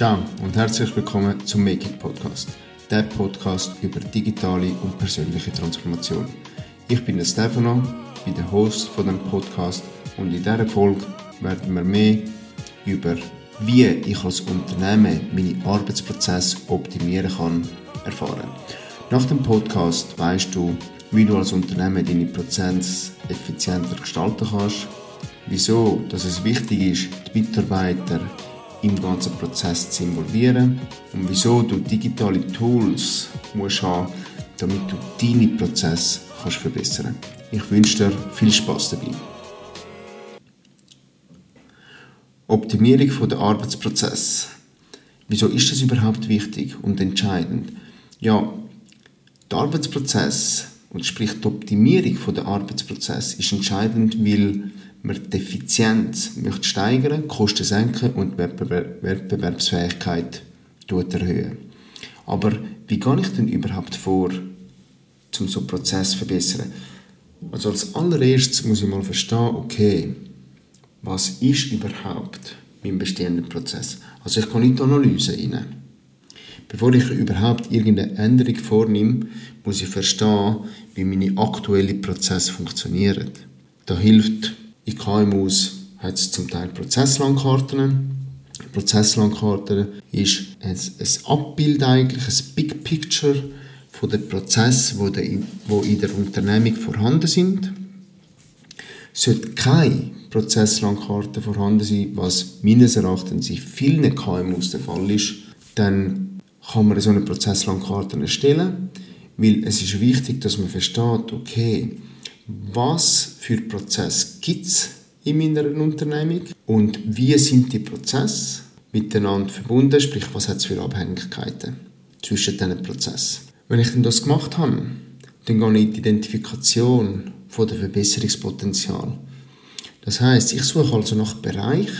Ciao und herzlich willkommen zum Make It Podcast, der Podcast über digitale und persönliche Transformation. Ich bin der Stefano, bin der Host von dem Podcast und in dieser Folge werden wir mehr über wie ich als Unternehmen meine Arbeitsprozesse optimieren kann erfahren. Nach dem Podcast weißt du, wie du als Unternehmen deine Prozesse effizienter gestalten kannst, wieso dass es wichtig ist, die Mitarbeiter im ganzen Prozess zu involvieren und wieso du digitale Tools musst haben, damit du deine Prozesse kannst verbessern. Ich wünsche dir viel Spaß dabei. Optimierung von der Arbeitsprozess. Wieso ist das überhaupt wichtig und entscheidend? Ja, der Arbeitsprozess und sprich die Optimierung von der Arbeitsprozess ist entscheidend, weil man die Effizienz möchte steigern, Kosten senken und die Wettbewerbsfähigkeit erhöhen. Aber wie gehe ich denn überhaupt vor, um so einen Prozess zu verbessern? Also als allererstes muss ich mal verstehen, okay, was ist überhaupt mein bestehender Prozess? Also ich kann nicht die Analyse rein. Bevor ich überhaupt irgendeine Änderung vornehme, muss ich verstehen, wie meine aktuellen Prozesse funktionieren. Da hilft in KMUs hat es zum Teil Prozesslandkarten. Prozesslandkarte ist ein, ein Abbild eigentlich, ein Big Picture von den Prozessen, die in der Unternehmung vorhanden sind. Sollte keine Prozesslandkarte vorhanden sein, was meines Erachtens in vielen KMUs der Fall ist, dann kann man so eine Prozesslandkarte erstellen, weil es ist wichtig, dass man versteht, okay, was für Prozesse gibt es in meiner Unternehmung und wie sind die Prozesse miteinander verbunden, sprich, was hat es für Abhängigkeiten zwischen diesen Prozessen. Wenn ich das gemacht habe, dann gehe ich in die Identifikation von der Verbesserungspotenzial. Das heißt, ich suche also nach Bereich,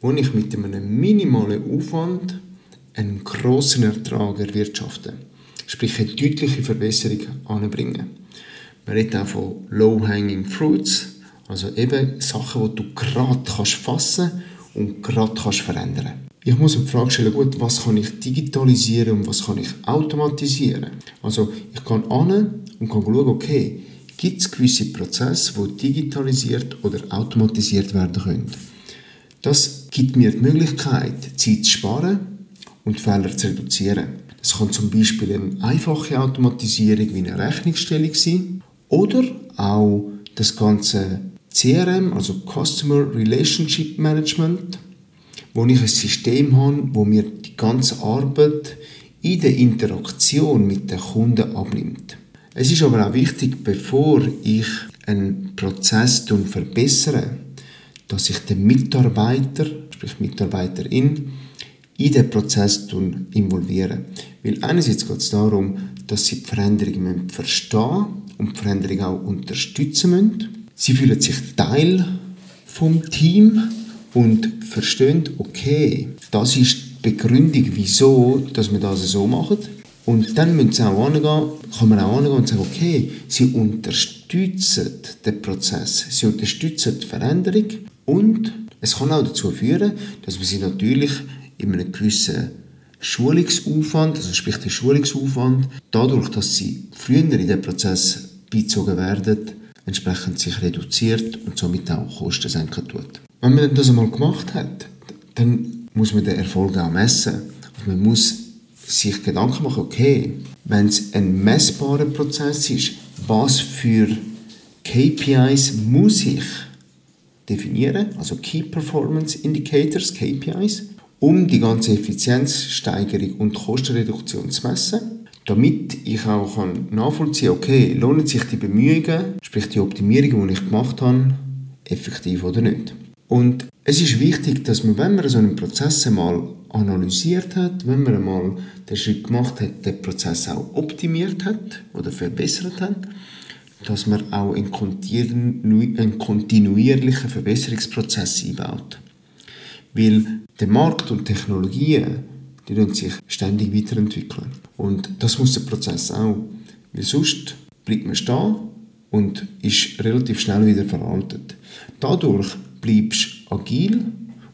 wo ich mit einem minimalen Aufwand einen grossen Ertrag erwirtschafte. Sprich, eine deutliche Verbesserung anbringen. Man redet auch von Low-Hanging Fruits, also eben Sachen, die du gerade kannst fassen und gerade kannst verändern. Ich muss mir die Frage stellen, gut, was kann ich digitalisieren und was kann ich automatisieren? Also ich kann an und kann schauen, okay, gibt es gewisse Prozesse, die digitalisiert oder automatisiert werden können. Das gibt mir die Möglichkeit, Zeit zu sparen und Fehler zu reduzieren. Das kann zum Beispiel eine einfache Automatisierung wie eine Rechnungsstellung sein oder auch das ganze CRM, also Customer Relationship Management, wo ich ein System habe, wo mir die ganze Arbeit in der Interaktion mit den Kunden abnimmt. Es ist aber auch wichtig, bevor ich einen Prozess verbessere, dass ich den Mitarbeiter, sprich Mitarbeiterin, in den Prozess involviere. Weil einerseits geht es darum, dass sie die Veränderung verstehen und die Veränderung auch unterstützen müssen. Sie fühlen sich Teil vom Team und verstehen, okay, das ist die Begründung, wieso dass wir das so machen. Und dann müssen sie auch angehen, kann man auch angehen und sagen, okay, sie unterstützen den Prozess, sie unterstützen die Veränderung und es kann auch dazu führen, dass wir sie natürlich in einem gewissen Schulungsaufwand, also sprich der Schulungsaufwand, dadurch, dass sie früher in den Prozess beizogen werden, entsprechend sich reduziert und somit auch Kosten senken tut. Wenn man das einmal gemacht hat, dann muss man den Erfolg auch messen. Also man muss sich Gedanken machen, okay, wenn es ein messbarer Prozess ist, was für KPIs muss ich definieren, also Key Performance Indicators, KPIs, um die ganze Effizienzsteigerung und Kostenreduktion zu messen, damit ich auch nachvollziehen kann, okay, lohnen sich die Bemühungen, sprich die Optimierungen, die ich gemacht habe, effektiv oder nicht. Und es ist wichtig, dass man, wenn man so einen Prozess einmal analysiert hat, wenn man einmal den Schritt gemacht hat, den Prozess auch optimiert hat oder verbessert hat, dass man auch einen kontinuierlichen Verbesserungsprozess einbaut. Weil der Markt und Technologien, die sich ständig weiterentwickeln. Und das muss der Prozess auch. Weil sonst bleibt man stehen und ist relativ schnell wieder veraltet. Dadurch bleibst du agil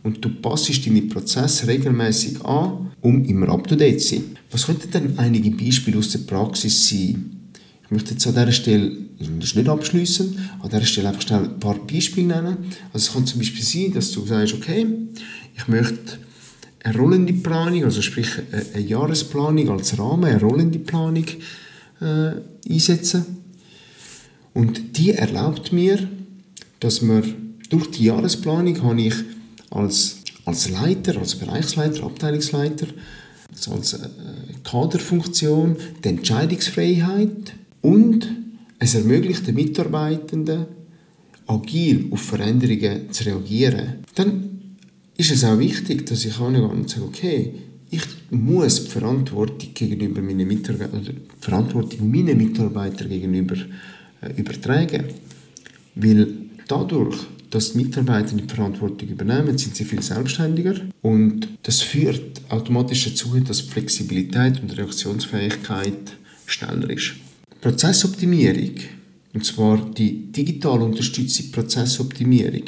und du passest deine Prozesse regelmäßig an, um immer up to date zu sein. Was könnten denn einige Beispiele aus der Praxis sein? Ich möchte jetzt an dieser Stelle, das ist nicht abschließen, an dieser Stelle einfach schnell ein paar Beispiele nennen. Also es kann zum Beispiel sein, dass du sagst, okay, ich möchte eine rollende Planung, also sprich eine Jahresplanung als Rahmen, eine rollende Planung äh, einsetzen. Und die erlaubt mir, dass wir durch die Jahresplanung habe ich als, als Leiter, als Bereichsleiter, Abteilungsleiter, also als äh, Kaderfunktion die Entscheidungsfreiheit und es ermöglicht den Mitarbeitenden, agil auf Veränderungen zu reagieren. Dann ist es auch wichtig, dass ich angehe und sage, okay, ich muss die Verantwortung gegenüber meinen Mitarbeitern, oder Verantwortung meinen Mitarbeitern gegenüber äh, übertragen. Weil dadurch, dass die Mitarbeiter die Verantwortung übernehmen, sind sie viel selbstständiger und das führt automatisch dazu, dass Flexibilität und Reaktionsfähigkeit schneller ist. Prozessoptimierung, und zwar die digital unterstützte Prozessoptimierung,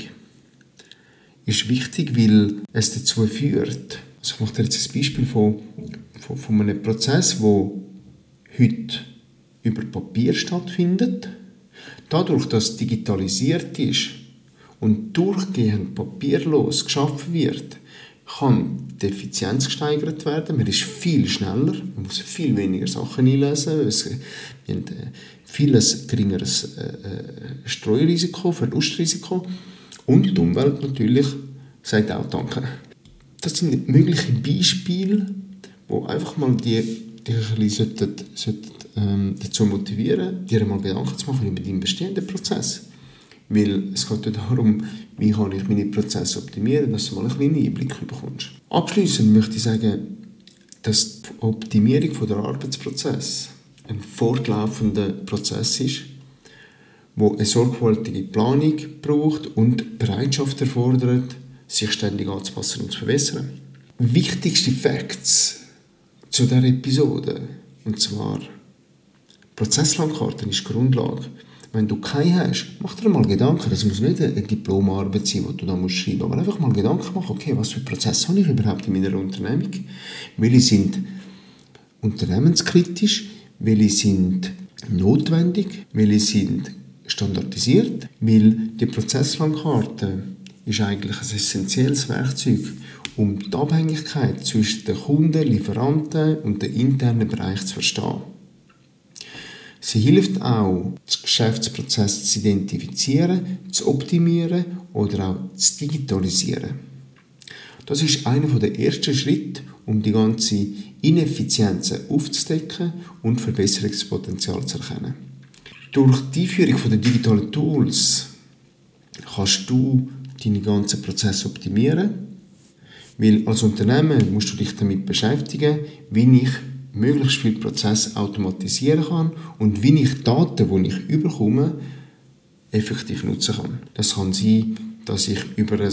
ist wichtig, weil es dazu führt, also ich mache dir jetzt ein Beispiel von, von, von einem Prozess, der heute über Papier stattfindet. Dadurch, dass es digitalisiert ist und durchgehend papierlos geschaffen wird, kann die Effizienz gesteigert werden. Man ist viel schneller, man muss viel weniger Sachen einlesen. Es, wir haben äh, vieles geringeres äh, äh, Streurisiko, Verlustrisiko. Und die Umwelt natürlich sagt auch Danke. Das sind mögliche Beispiele, wo einfach mal die dich ein bisschen sollten, sollten, ähm, dazu motivieren, dir einmal Gedanken zu machen über deinen bestehenden Prozess. Weil es geht ja darum, wie kann ich meine Prozesse optimieren, dass du mal einen kleinen Einblick bekommst. Abschließend möchte ich sagen, dass die Optimierung der Arbeitsprozess ein fortlaufender Prozess ist, wo eine sorgfältige Planung braucht und Bereitschaft erfordert, sich ständig anzupassen und zu verbessern. Wichtigste Facts zu dieser Episode, und zwar Prozesslandkarten ist die Grundlage. Wenn du keine hast, mach dir mal Gedanken. Das muss nicht eine Diplomarbeit sein, die du da musst schreiben. Aber einfach mal Gedanken machen, okay, was für Prozesse habe ich überhaupt in meiner Unternehmung? Welche sind unternehmenskritisch? Welche sind notwendig? Welche sind standardisiert? Weil die Prozesslandkarte ist eigentlich ein essentielles Werkzeug, um die Abhängigkeit zwischen den Kunden, Lieferanten und dem internen Bereich zu verstehen. Sie hilft auch, den Geschäftsprozess zu identifizieren, zu optimieren oder auch zu digitalisieren. Das ist einer der ersten Schritte, um die ganze Ineffizienzen aufzudecken und Verbesserungspotenzial zu erkennen. Durch die Einführung der digitalen Tools kannst du deine ganzen Prozesse optimieren, weil als Unternehmen musst du dich damit beschäftigen, wie ich möglichst viele Prozesse automatisieren kann und wie ich Daten, die ich überkomme, effektiv nutzen kann. Das kann sein, dass ich über ein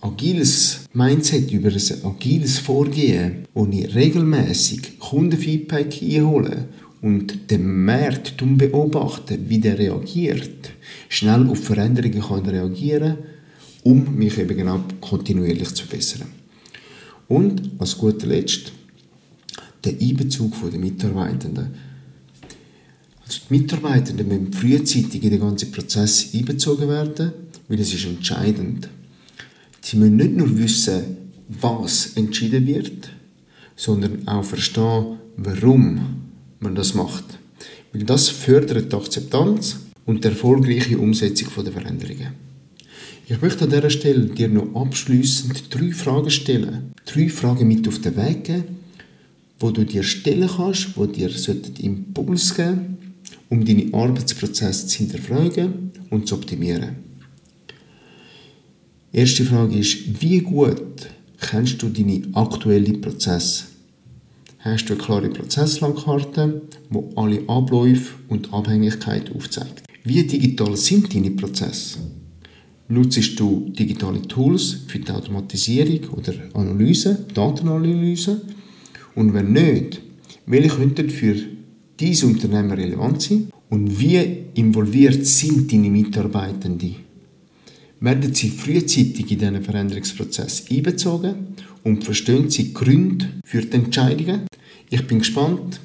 agiles Mindset, über ein agiles Vorgehen, wo ich regelmäßig Kundenfeedback einhole und den Markt beobachte, wie der reagiert, schnell auf Veränderungen kann reagieren, um mich eben genau kontinuierlich zu verbessern. Und als guter Letzt der Einbezug der Mitarbeitenden. Also die Mitarbeitenden müssen frühzeitig in den ganzen Prozess einbezogen werden, weil es ist entscheidend. Sie müssen nicht nur wissen, was entschieden wird, sondern auch verstehen, warum man das macht. Weil das fördert die Akzeptanz und die erfolgreiche Umsetzung der Veränderungen. Ich möchte an dieser Stelle dir noch abschließend drei Fragen stellen. Drei Fragen mit auf den Weg geben, wo du dir stellen kannst, wo dir Impuls geben um deine Arbeitsprozesse zu hinterfragen und zu optimieren. Erste Frage ist, wie gut kennst du deine aktuellen Prozesse? Hast du eine klare Prozesslandkarte, wo alle Abläufe und Abhängigkeiten aufzeigt? Wie digital sind deine Prozesse? Nutzt du digitale Tools für die Automatisierung oder Analyse, Datenanalyse? Und wenn nicht, welche könnten für dieses Unternehmen relevant sein? Und wie involviert sind deine Mitarbeitenden? werden sie frühzeitig in diesen Veränderungsprozess einbezogen und verstehen sie Gründe für die Entscheidungen. Ich bin gespannt,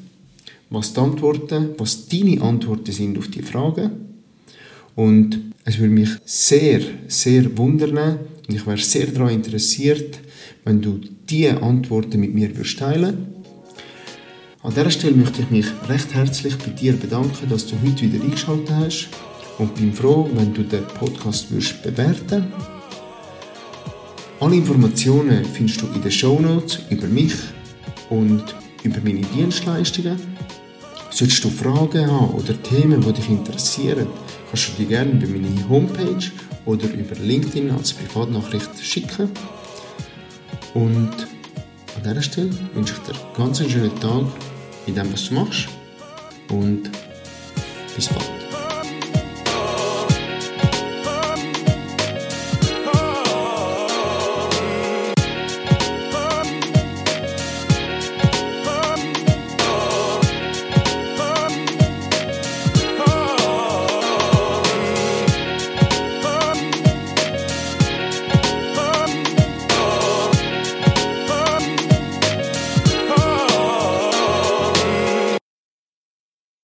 was die Antworten, was deine Antworten sind auf die Fragen. Und es würde mich sehr, sehr wundern und ich wäre sehr daran interessiert, wenn du diese Antworten mit mir teilen An dieser Stelle möchte ich mich recht herzlich bei dir bedanken, dass du heute wieder eingeschaltet hast und bin froh, wenn du den Podcast würdest bewerten Alle Informationen findest du in den Show Notes über mich und über meine Dienstleistungen. Solltest du Fragen haben oder Themen, die dich interessieren, kannst du die gerne über meine Homepage oder über LinkedIn als Privatnachricht schicken. Und an dieser Stelle wünsche ich dir ganz einen schönen Tag in dem, was du machst. Und bis bald.